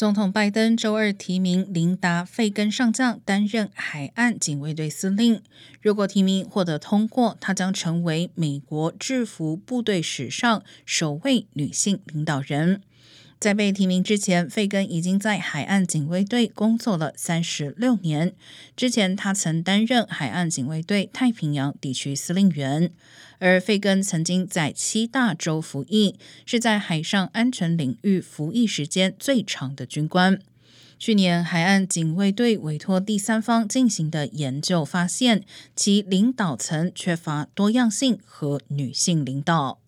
总统拜登周二提名琳达·费根上将担任海岸警卫队司令。如果提名获得通过，她将成为美国制服部队史上首位女性领导人。在被提名之前，费根已经在海岸警卫队工作了三十六年。之前，他曾担任海岸警卫队太平洋地区司令员。而费根曾经在七大洲服役，是在海上安全领域服役时间最长的军官。去年，海岸警卫队委托第三方进行的研究发现，其领导层缺乏多样性和女性领导。